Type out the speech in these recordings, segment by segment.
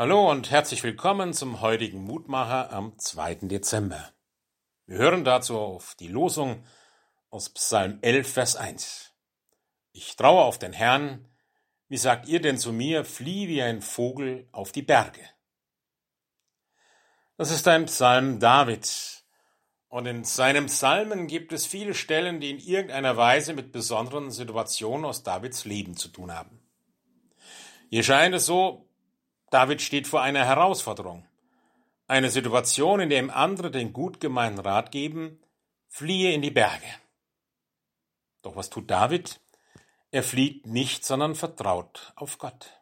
Hallo und herzlich willkommen zum heutigen Mutmacher am 2. Dezember. Wir hören dazu auf die Losung aus Psalm 11, Vers 1. Ich traue auf den Herrn, wie sagt ihr denn zu mir, flieh wie ein Vogel auf die Berge. Das ist ein Psalm David. Und in seinem Psalmen gibt es viele Stellen, die in irgendeiner Weise mit besonderen Situationen aus Davids Leben zu tun haben. Hier scheint es so, David steht vor einer Herausforderung. Eine Situation, in der ihm andere den gut gemeinten Rat geben, fliehe in die Berge. Doch was tut David? Er flieht nicht, sondern vertraut auf Gott.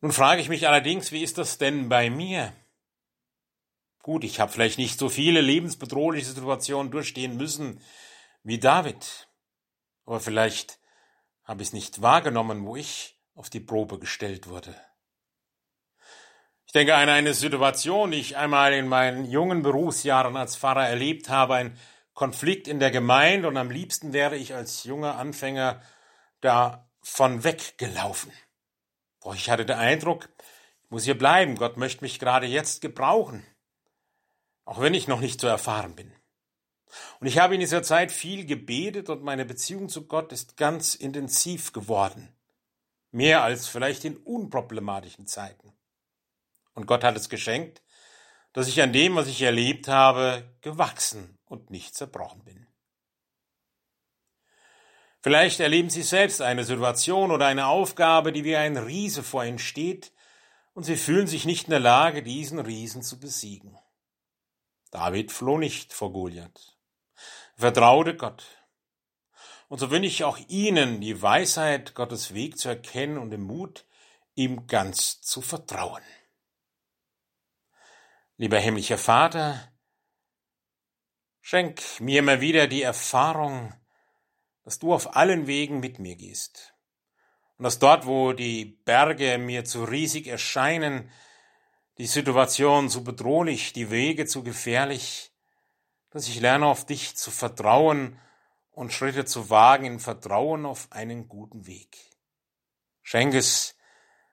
Nun frage ich mich allerdings, wie ist das denn bei mir? Gut, ich habe vielleicht nicht so viele lebensbedrohliche Situationen durchstehen müssen wie David, aber vielleicht habe ich es nicht wahrgenommen, wo ich auf die Probe gestellt wurde. Ich denke an eine Situation, die ich einmal in meinen jungen Berufsjahren als Pfarrer erlebt habe, ein Konflikt in der Gemeinde und am liebsten wäre ich als junger Anfänger davon weggelaufen. Doch ich hatte den Eindruck, ich muss hier bleiben, Gott möchte mich gerade jetzt gebrauchen, auch wenn ich noch nicht so erfahren bin. Und ich habe in dieser Zeit viel gebetet und meine Beziehung zu Gott ist ganz intensiv geworden mehr als vielleicht in unproblematischen Zeiten. Und Gott hat es geschenkt, dass ich an dem, was ich erlebt habe, gewachsen und nicht zerbrochen bin. Vielleicht erleben Sie selbst eine Situation oder eine Aufgabe, die wie ein Riese vor Ihnen steht, und Sie fühlen sich nicht in der Lage, diesen Riesen zu besiegen. David floh nicht vor Goliath. Er vertraute Gott. Und so wünsche ich auch Ihnen die Weisheit, Gottes Weg zu erkennen und den Mut, ihm ganz zu vertrauen. Lieber himmlischer Vater, schenk mir immer wieder die Erfahrung, dass du auf allen Wegen mit mir gehst. Und dass dort, wo die Berge mir zu riesig erscheinen, die Situation zu bedrohlich, die Wege zu gefährlich, dass ich lerne auf dich zu vertrauen und Schritte zu wagen in Vertrauen auf einen guten Weg. Schenk es,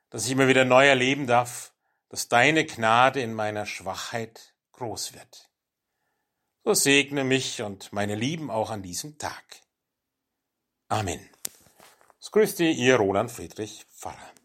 dass ich immer wieder neu erleben darf, dass deine Gnade in meiner Schwachheit groß wird. So segne mich und meine Lieben auch an diesem Tag. Amen. Es grüßt Ihr Roland Friedrich Pfarrer.